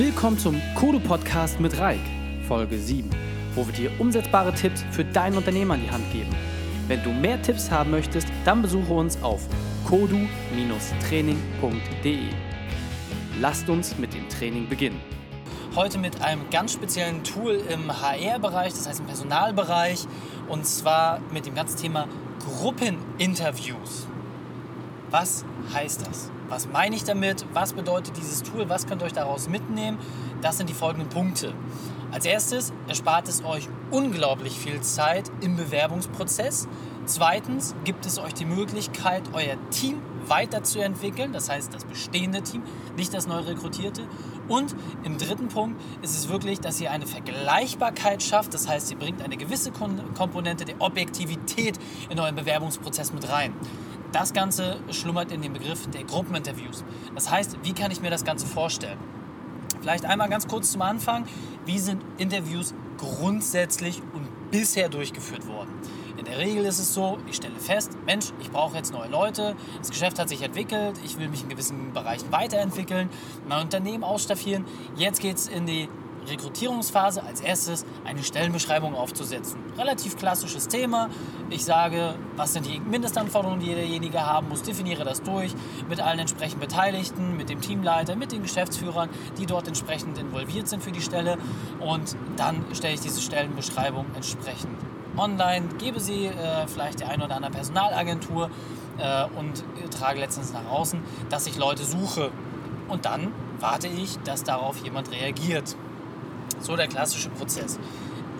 Willkommen zum Kodo Podcast mit Reik, Folge 7, wo wir dir umsetzbare Tipps für dein Unternehmen an die Hand geben. Wenn du mehr Tipps haben möchtest, dann besuche uns auf kodu-training.de. Lasst uns mit dem Training beginnen. Heute mit einem ganz speziellen Tool im HR-Bereich, das heißt im Personalbereich, und zwar mit dem ganzen Thema Gruppeninterviews. Was heißt das? Was meine ich damit? Was bedeutet dieses Tool? Was könnt ihr euch daraus mitnehmen? Das sind die folgenden Punkte. Als erstes erspart es euch unglaublich viel Zeit im Bewerbungsprozess. Zweitens gibt es euch die Möglichkeit, euer Team weiterzuentwickeln, das heißt das bestehende Team, nicht das neu rekrutierte. Und im dritten Punkt ist es wirklich, dass ihr eine Vergleichbarkeit schafft, das heißt, ihr bringt eine gewisse Komponente der Objektivität in euren Bewerbungsprozess mit rein. Das Ganze schlummert in dem Begriff der Gruppeninterviews. Das heißt, wie kann ich mir das Ganze vorstellen? Vielleicht einmal ganz kurz zum Anfang. Wie sind Interviews grundsätzlich und bisher durchgeführt worden? In der Regel ist es so, ich stelle fest, Mensch, ich brauche jetzt neue Leute, das Geschäft hat sich entwickelt, ich will mich in gewissen Bereichen weiterentwickeln, mein Unternehmen ausstaffieren. Jetzt geht es in die Rekrutierungsphase als erstes eine Stellenbeschreibung aufzusetzen. Relativ klassisches Thema. Ich sage, was sind die Mindestanforderungen, die derjenige haben muss, definiere das durch mit allen entsprechend Beteiligten, mit dem Teamleiter, mit den Geschäftsführern, die dort entsprechend involviert sind für die Stelle. Und dann stelle ich diese Stellenbeschreibung entsprechend online, gebe sie äh, vielleicht der einen oder anderen Personalagentur äh, und trage letztens nach außen, dass ich Leute suche. Und dann warte ich, dass darauf jemand reagiert. So der klassische Prozess.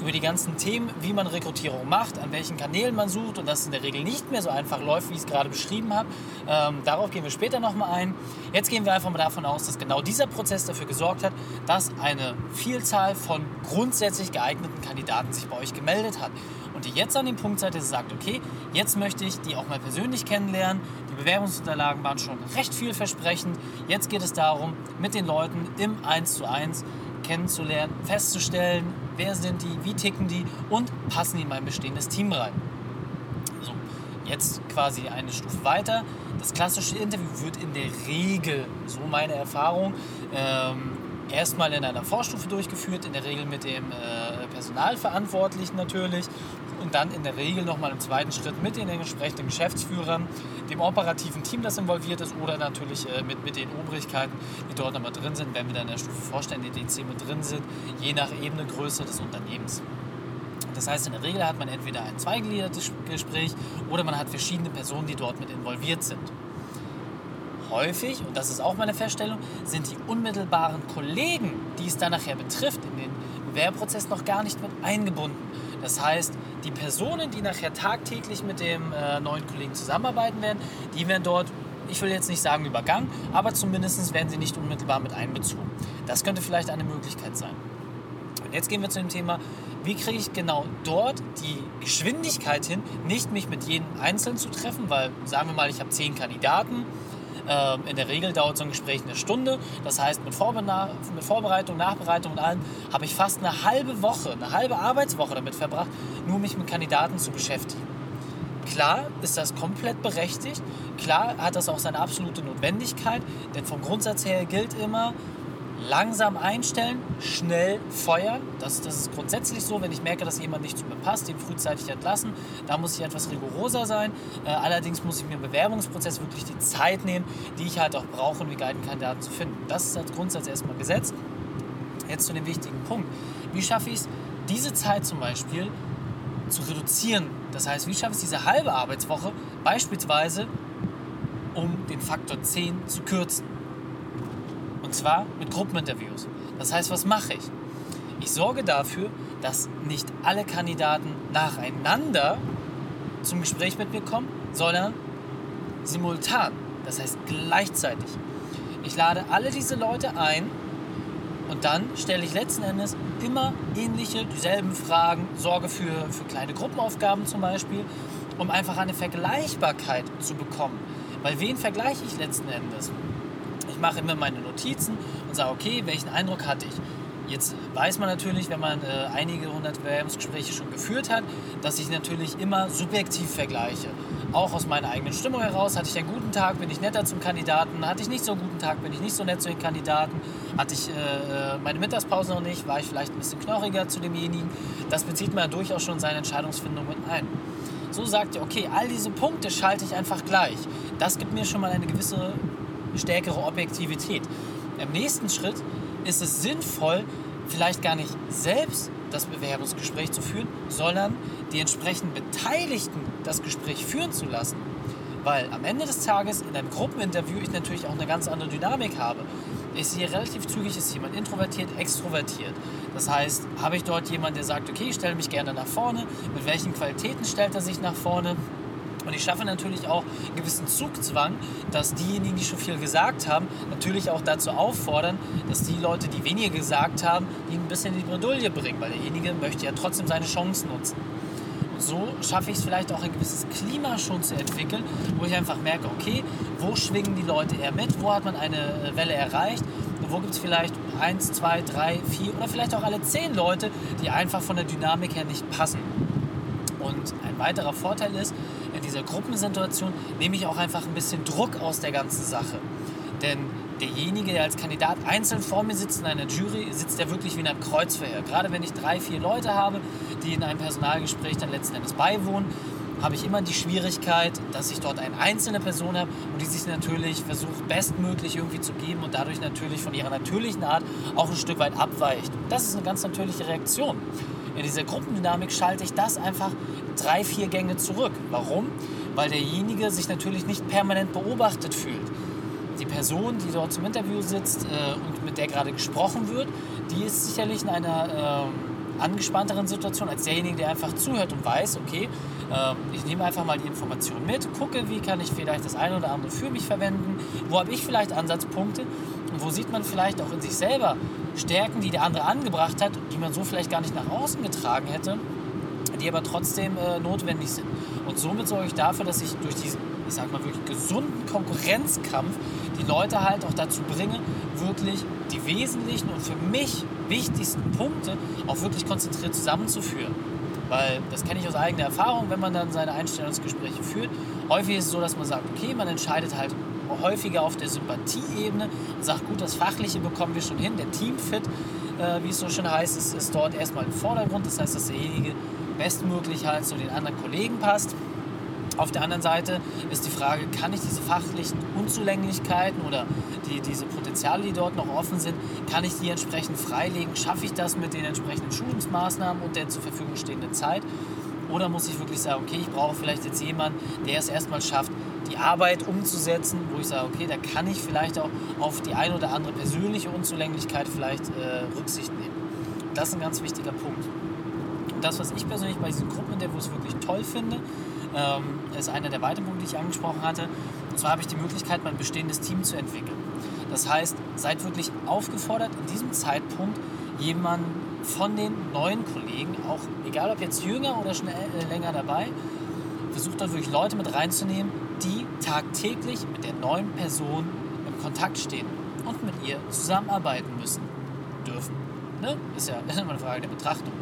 Über die ganzen Themen, wie man Rekrutierung macht, an welchen Kanälen man sucht und dass es in der Regel nicht mehr so einfach läuft, wie ich es gerade beschrieben habe. Ähm, darauf gehen wir später nochmal ein. Jetzt gehen wir einfach mal davon aus, dass genau dieser Prozess dafür gesorgt hat, dass eine Vielzahl von grundsätzlich geeigneten Kandidaten sich bei euch gemeldet hat. Und ihr jetzt an dem Punkt seid, dass ihr sagt, okay, jetzt möchte ich die auch mal persönlich kennenlernen. Die Bewerbungsunterlagen waren schon recht vielversprechend. Jetzt geht es darum, mit den Leuten im 1 zu 1 kennenzulernen, festzustellen, wer sind die, wie ticken die und passen die in mein bestehendes Team rein. So, jetzt quasi eine Stufe weiter. Das klassische Interview wird in der Regel, so meine Erfahrung, ähm, erstmal in einer Vorstufe durchgeführt, in der Regel mit dem äh, Personalverantwortlichen natürlich und dann in der Regel nochmal im zweiten Schritt mit den entsprechenden Geschäftsführern, dem operativen Team, das involviert ist oder natürlich äh, mit, mit den Obrigkeiten, die dort nochmal drin sind, wenn wir dann in der Stufe Vorstände DC mit drin sind, je nach Ebene Größe des Unternehmens. Das heißt, in der Regel hat man entweder ein zweigegliedertes Gespräch oder man hat verschiedene Personen, die dort mit involviert sind. Häufig, und das ist auch meine Feststellung, sind die unmittelbaren Kollegen, die es dann nachher betrifft, in den Bewerbprozess noch gar nicht mit eingebunden. Das heißt, die Personen, die nachher tagtäglich mit dem äh, neuen Kollegen zusammenarbeiten werden, die werden dort, ich will jetzt nicht sagen übergangen, aber zumindest werden sie nicht unmittelbar mit einbezogen. Das könnte vielleicht eine Möglichkeit sein. Und jetzt gehen wir zu dem Thema, wie kriege ich genau dort die Geschwindigkeit hin, nicht mich mit jedem Einzelnen zu treffen, weil sagen wir mal, ich habe zehn Kandidaten, in der Regel dauert so ein Gespräch eine Stunde. Das heißt, mit, mit Vorbereitung, Nachbereitung und allem habe ich fast eine halbe Woche, eine halbe Arbeitswoche damit verbracht, nur mich mit Kandidaten zu beschäftigen. Klar ist das komplett berechtigt. Klar hat das auch seine absolute Notwendigkeit. Denn vom Grundsatz her gilt immer, langsam einstellen, schnell feuern. Das, das ist grundsätzlich so. Wenn ich merke, dass jemand nicht zu mir passt, den frühzeitig entlassen. Da muss ich etwas rigoroser sein. Äh, allerdings muss ich mir im Bewerbungsprozess wirklich die Zeit nehmen, die ich halt auch brauche, um die geeigneten Kandidaten zu finden. Das ist als Grundsatz erstmal gesetzt. Jetzt zu dem wichtigen Punkt. Wie schaffe ich es, diese Zeit zum Beispiel zu reduzieren? Das heißt, wie schaffe ich es, diese halbe Arbeitswoche beispielsweise um den Faktor 10 zu kürzen? Und zwar mit Gruppeninterviews. Das heißt, was mache ich? Ich sorge dafür, dass nicht alle Kandidaten nacheinander zum Gespräch mit mir kommen, sondern simultan. Das heißt gleichzeitig. Ich lade alle diese Leute ein und dann stelle ich letzten Endes immer ähnliche, dieselben Fragen, sorge für, für kleine Gruppenaufgaben zum Beispiel, um einfach eine Vergleichbarkeit zu bekommen. Weil wen vergleiche ich letzten Endes? Mache immer meine Notizen und sage, okay, welchen Eindruck hatte ich? Jetzt weiß man natürlich, wenn man äh, einige hundert Bewerbungsgespräche schon geführt hat, dass ich natürlich immer subjektiv vergleiche. auch aus meiner eigenen Stimmung heraus. Hatte ich einen guten Tag, bin ich netter zum Kandidaten. Hatte ich nicht so einen guten Tag, bin ich nicht so nett zu den Kandidaten. Hatte ich äh, meine Mittagspause noch nicht, war ich vielleicht ein bisschen knorriger zu demjenigen. Das bezieht man ja durchaus schon seine Entscheidungsfindung mit ein. So sagt ihr, okay, all diese Punkte schalte ich einfach gleich. Das gibt mir schon mal eine gewisse stärkere Objektivität. Im nächsten Schritt ist es sinnvoll, vielleicht gar nicht selbst das Bewerbungsgespräch zu führen, sondern die entsprechenden Beteiligten das Gespräch führen zu lassen. Weil am Ende des Tages in einem Gruppeninterview ich natürlich auch eine ganz andere Dynamik habe. Ich sehe relativ zügig, ist jemand introvertiert, extrovertiert. Das heißt, habe ich dort jemanden, der sagt, okay, ich stelle mich gerne nach vorne, mit welchen Qualitäten stellt er sich nach vorne, und ich schaffe natürlich auch einen gewissen Zugzwang, dass diejenigen, die schon viel gesagt haben, natürlich auch dazu auffordern, dass die Leute, die weniger gesagt haben, die ein bisschen in die Bredouille bringen, weil derjenige möchte ja trotzdem seine Chance nutzen. Und so schaffe ich es vielleicht auch ein gewisses Klima schon zu entwickeln, wo ich einfach merke, okay, wo schwingen die Leute eher mit, wo hat man eine äh, Welle erreicht und wo gibt es vielleicht eins, zwei, drei, vier oder vielleicht auch alle zehn Leute, die einfach von der Dynamik her nicht passen. Und ein weiterer Vorteil ist, dieser Gruppensituation nehme ich auch einfach ein bisschen Druck aus der ganzen Sache. Denn derjenige, der als Kandidat einzeln vor mir sitzt in einer Jury, sitzt ja wirklich wie in einem Kreuzverhör. Gerade wenn ich drei, vier Leute habe, die in einem Personalgespräch dann letzten Endes beiwohnen, habe ich immer die Schwierigkeit, dass ich dort eine einzelne Person habe und die sich natürlich versucht, bestmöglich irgendwie zu geben und dadurch natürlich von ihrer natürlichen Art auch ein Stück weit abweicht. Das ist eine ganz natürliche Reaktion. In dieser Gruppendynamik schalte ich das einfach drei, vier Gänge zurück. Warum? Weil derjenige sich natürlich nicht permanent beobachtet fühlt. Die Person, die dort zum Interview sitzt äh, und mit der gerade gesprochen wird, die ist sicherlich in einer äh, angespannteren Situation als derjenige, der einfach zuhört und weiß, okay, äh, ich nehme einfach mal die Information mit, gucke, wie kann ich vielleicht das eine oder andere für mich verwenden, wo habe ich vielleicht Ansatzpunkte wo sieht man vielleicht auch in sich selber Stärken, die der andere angebracht hat, die man so vielleicht gar nicht nach außen getragen hätte die aber trotzdem äh, notwendig sind. Und somit sorge ich dafür, dass ich durch diesen, ich sag mal wirklich gesunden Konkurrenzkampf die Leute halt auch dazu bringe, wirklich die wesentlichen und für mich wichtigsten Punkte auch wirklich konzentriert zusammenzuführen. Weil das kenne ich aus eigener Erfahrung, wenn man dann seine Einstellungsgespräche führt. Häufig ist es so, dass man sagt, okay, man entscheidet halt häufiger auf der Sympathieebene und sagt, gut, das Fachliche bekommen wir schon hin, der Teamfit, äh, wie es so schön heißt, ist, ist dort erstmal im Vordergrund. Das heißt, dass derjenige bestmöglich halt zu den anderen Kollegen passt. Auf der anderen Seite ist die Frage, kann ich diese fachlichen Unzulänglichkeiten oder die, diese Potenziale, die dort noch offen sind, kann ich die entsprechend freilegen? Schaffe ich das mit den entsprechenden Schulungsmaßnahmen und der zur Verfügung stehenden Zeit? Oder muss ich wirklich sagen, okay, ich brauche vielleicht jetzt jemanden, der es erstmal schafft, die Arbeit umzusetzen, wo ich sage, okay, da kann ich vielleicht auch auf die eine oder andere persönliche Unzulänglichkeit vielleicht äh, Rücksicht nehmen. Das ist ein ganz wichtiger Punkt das, was ich persönlich bei diesen Gruppeninterviews wirklich toll finde, ähm, ist einer der weiteren Punkte, die ich angesprochen hatte. Und zwar habe ich die Möglichkeit, mein bestehendes Team zu entwickeln. Das heißt, seid wirklich aufgefordert, in diesem Zeitpunkt jemanden von den neuen Kollegen, auch egal ob jetzt jünger oder schon äh, länger dabei, versucht dort wirklich Leute mit reinzunehmen, tagtäglich mit der neuen Person im Kontakt stehen und mit ihr zusammenarbeiten müssen dürfen. Ne? Ist ja immer eine Frage der Betrachtung.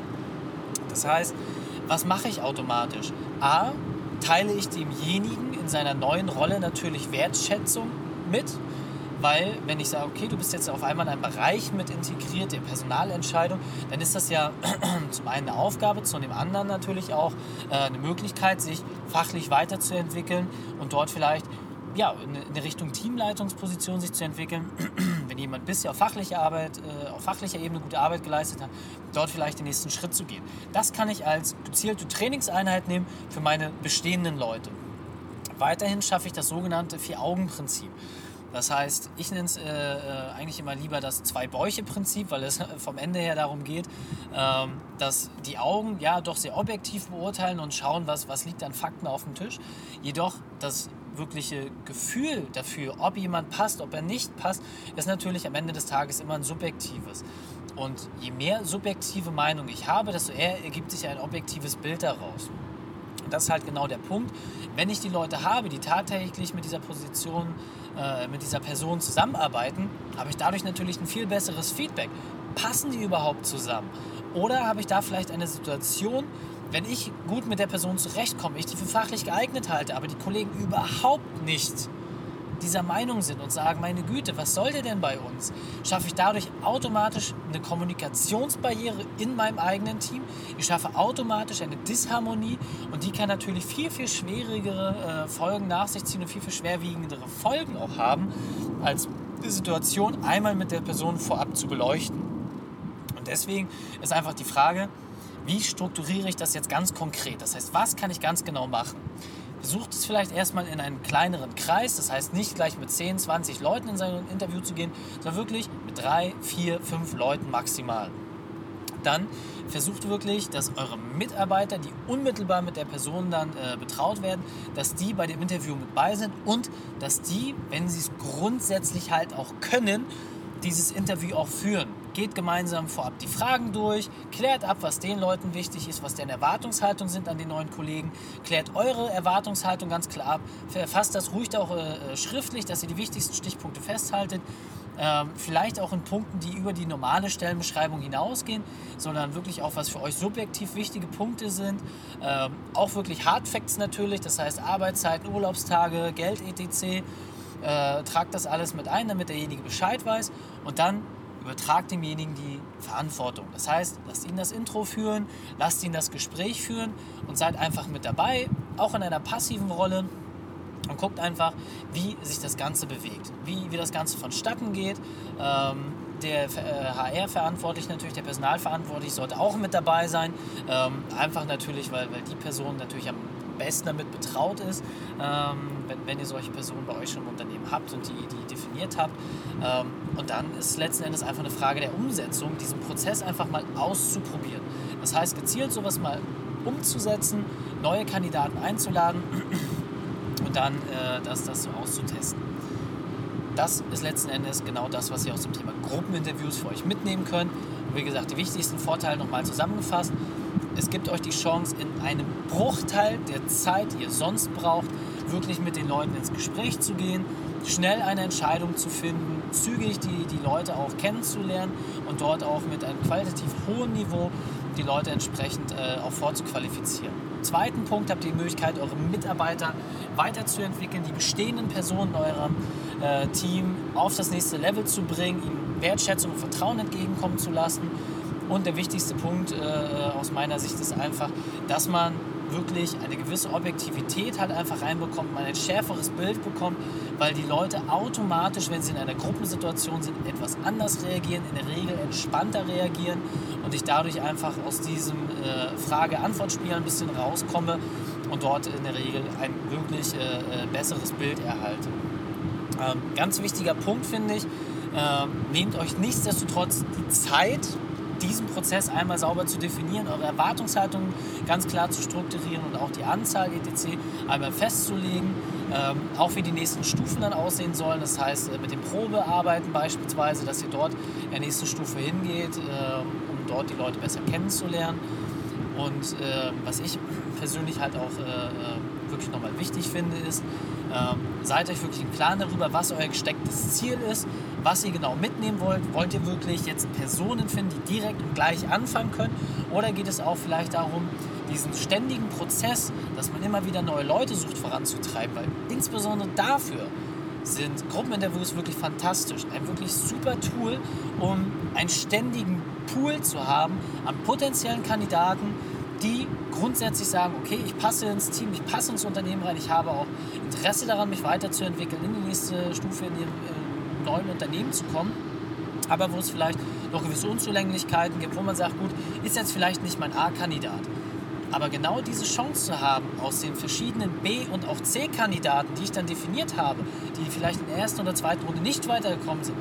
Das heißt, was mache ich automatisch? A, teile ich demjenigen in seiner neuen Rolle natürlich Wertschätzung mit, weil wenn ich sage, okay, du bist jetzt auf einmal in einem Bereich mit integriert, der Personalentscheidung, dann ist das ja zum einen eine Aufgabe, zum anderen natürlich auch äh, eine Möglichkeit, sich fachlich weiterzuentwickeln und dort vielleicht ja, in Richtung Teamleitungsposition sich zu entwickeln, wenn jemand bisher auf fachlicher, Arbeit, äh, auf fachlicher Ebene gute Arbeit geleistet hat, dort vielleicht den nächsten Schritt zu gehen. Das kann ich als gezielte Trainingseinheit nehmen für meine bestehenden Leute. Weiterhin schaffe ich das sogenannte Vier-Augen-Prinzip. Das heißt, ich nenne es äh, äh, eigentlich immer lieber das Zwei-Bäuche-Prinzip, weil es vom Ende her darum geht, ähm, dass die Augen ja doch sehr objektiv beurteilen und schauen, was, was liegt an Fakten auf dem Tisch. Jedoch das wirkliche Gefühl dafür, ob jemand passt, ob er nicht passt, ist natürlich am Ende des Tages immer ein subjektives. Und je mehr subjektive Meinung ich habe, desto eher ergibt sich ein objektives Bild daraus. Das ist halt genau der Punkt. Wenn ich die Leute habe, die tatsächlich mit dieser Position, äh, mit dieser Person zusammenarbeiten, habe ich dadurch natürlich ein viel besseres Feedback. Passen die überhaupt zusammen? Oder habe ich da vielleicht eine Situation, wenn ich gut mit der Person zurechtkomme, ich die für fachlich geeignet halte, aber die Kollegen überhaupt nicht dieser Meinung sind und sagen, meine Güte, was soll der denn bei uns? Schaffe ich dadurch automatisch eine Kommunikationsbarriere in meinem eigenen Team. Ich schaffe automatisch eine Disharmonie und die kann natürlich viel, viel schwierigere äh, Folgen nach sich ziehen und viel, viel schwerwiegendere Folgen auch haben, als die Situation einmal mit der Person vorab zu beleuchten. Und deswegen ist einfach die Frage, wie strukturiere ich das jetzt ganz konkret? Das heißt, was kann ich ganz genau machen? Versucht es vielleicht erstmal in einen kleineren Kreis, das heißt nicht gleich mit 10, 20 Leuten in sein Interview zu gehen, sondern wirklich mit 3, 4, 5 Leuten maximal. Dann versucht wirklich, dass eure Mitarbeiter, die unmittelbar mit der Person dann äh, betraut werden, dass die bei dem Interview mit bei sind und dass die, wenn sie es grundsätzlich halt auch können, dieses Interview auch führen. Geht gemeinsam vorab die Fragen durch, klärt ab, was den Leuten wichtig ist, was deren Erwartungshaltungen sind an den neuen Kollegen, klärt eure Erwartungshaltung ganz klar ab, verfasst das ruhig auch äh, schriftlich, dass ihr die wichtigsten Stichpunkte festhaltet. Ähm, vielleicht auch in Punkten, die über die normale Stellenbeschreibung hinausgehen, sondern wirklich auch, was für euch subjektiv wichtige Punkte sind. Ähm, auch wirklich Hard Facts natürlich, das heißt Arbeitszeiten, Urlaubstage, Geld etc äh, tragt das alles mit ein, damit derjenige Bescheid weiß und dann übertragt demjenigen die Verantwortung. Das heißt, lasst ihn das Intro führen, lasst ihn das Gespräch führen und seid einfach mit dabei, auch in einer passiven Rolle und guckt einfach, wie sich das Ganze bewegt, wie, wie das Ganze vonstatten geht. Ähm, der äh, HR-Verantwortliche, natürlich der Personalverantwortliche, sollte auch mit dabei sein. Ähm, einfach natürlich, weil, weil die Person natürlich am besten damit betraut ist, ähm, wenn, wenn ihr solche Personen bei euch schon im Unternehmen habt und die, die definiert habt. Ähm, und dann ist letzten Endes einfach eine Frage der Umsetzung, diesen Prozess einfach mal auszuprobieren. Das heißt, gezielt sowas mal umzusetzen, neue Kandidaten einzuladen und dann äh, das, das so auszutesten. Das ist letzten Endes genau das, was ihr aus dem Thema Gruppeninterviews für euch mitnehmen könnt. Wie gesagt, die wichtigsten Vorteile nochmal zusammengefasst es gibt euch die Chance, in einem Bruchteil der Zeit, die ihr sonst braucht, wirklich mit den Leuten ins Gespräch zu gehen, schnell eine Entscheidung zu finden, zügig die, die Leute auch kennenzulernen und dort auch mit einem qualitativ hohen Niveau die Leute entsprechend äh, auch vorzuqualifizieren. Im zweiten Punkt habt ihr die Möglichkeit, eure Mitarbeiter weiterzuentwickeln, die bestehenden Personen in eurem äh, Team auf das nächste Level zu bringen, ihnen Wertschätzung und Vertrauen entgegenkommen zu lassen und der wichtigste Punkt äh, aus meiner Sicht ist einfach, dass man wirklich eine gewisse Objektivität halt einfach reinbekommt, man ein schärferes Bild bekommt, weil die Leute automatisch, wenn sie in einer Gruppensituation sind, etwas anders reagieren, in der Regel entspannter reagieren und ich dadurch einfach aus diesem äh, Frage-Antwort-Spiel ein bisschen rauskomme und dort in der Regel ein wirklich äh, äh besseres Bild erhalte. Ähm, ganz wichtiger Punkt finde ich, ähm, nehmt euch nichtsdestotrotz die Zeit, diesen Prozess einmal sauber zu definieren, eure Erwartungshaltung ganz klar zu strukturieren und auch die Anzahl etc. einmal festzulegen, ähm, auch wie die nächsten Stufen dann aussehen sollen. Das heißt, äh, mit dem Probearbeiten beispielsweise, dass ihr dort in der nächsten Stufe hingeht, äh, um dort die Leute besser kennenzulernen. Und äh, was ich persönlich halt auch äh, äh, wirklich nochmal wichtig finde, ist, ähm, seid euch wirklich im Klaren darüber, was euer gestecktes Ziel ist, was ihr genau mitnehmen wollt. Wollt ihr wirklich jetzt Personen finden, die direkt und gleich anfangen können? Oder geht es auch vielleicht darum, diesen ständigen Prozess, dass man immer wieder neue Leute sucht, voranzutreiben? Weil insbesondere dafür sind Gruppeninterviews wirklich fantastisch. Ein wirklich super Tool, um einen ständigen Pool zu haben an potenziellen Kandidaten, die grundsätzlich sagen, okay, ich passe ins Team, ich passe ins Unternehmen rein, ich habe auch Interesse daran, mich weiterzuentwickeln, in die nächste Stufe in ihrem neuen Unternehmen zu kommen, aber wo es vielleicht noch gewisse Unzulänglichkeiten gibt, wo man sagt, gut, ist jetzt vielleicht nicht mein A-Kandidat. Aber genau diese Chance zu haben, aus den verschiedenen B- und auch C-Kandidaten, die ich dann definiert habe, die vielleicht in der ersten oder zweiten Runde nicht weitergekommen sind,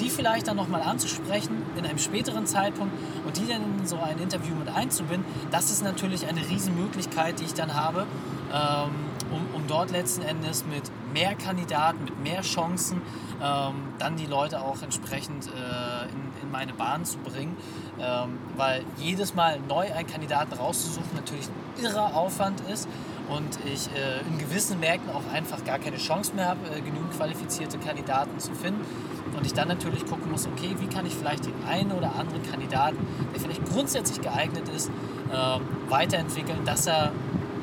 die vielleicht dann nochmal anzusprechen in einem späteren Zeitpunkt und die dann in so ein Interview mit einzubinden, das ist natürlich eine Riesenmöglichkeit, die ich dann habe, ähm, dort letzten Endes mit mehr Kandidaten, mit mehr Chancen ähm, dann die Leute auch entsprechend äh, in, in, meine Bahn zu bringen. Ähm, weil jedes Mal neu einen Kandidaten rauszusuchen natürlich ein irrer Aufwand ist und ich äh, in gewissen Märkten auch einfach gar keine Chance mehr habe, äh, genügend qualifizierte Kandidaten zu finden. und ich dann natürlich gucken muss, okay, wie kann ich vielleicht den einen oder anderen Kandidaten, der vielleicht grundsätzlich geeignet ist, äh, weiterentwickeln, dass er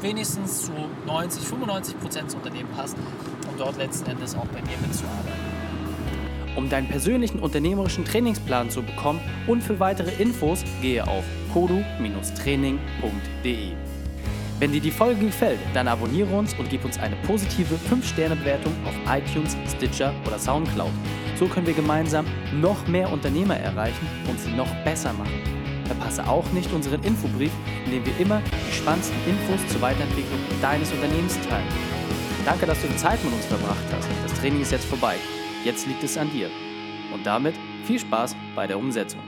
wenigstens zu 90, 95 Prozent ins Unternehmen passt, um dort letzten Endes auch bei mir mitzuarbeiten. Um deinen persönlichen unternehmerischen Trainingsplan zu bekommen und für weitere Infos gehe auf kodu-training.de. Wenn dir die Folge gefällt, dann abonniere uns und gib uns eine positive 5-Sterne-Bewertung auf iTunes, Stitcher oder Soundcloud. So können wir gemeinsam noch mehr Unternehmer erreichen und sie noch besser machen. Verpasse auch nicht unseren Infobrief, in dem wir immer die spannendsten Infos zur Weiterentwicklung deines Unternehmens teilen. Danke, dass du die Zeit mit uns verbracht hast. Das Training ist jetzt vorbei. Jetzt liegt es an dir. Und damit viel Spaß bei der Umsetzung.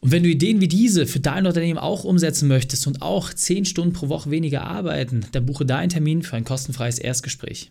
Und wenn du Ideen wie diese für dein Unternehmen auch umsetzen möchtest und auch 10 Stunden pro Woche weniger arbeiten, dann buche deinen Termin für ein kostenfreies Erstgespräch.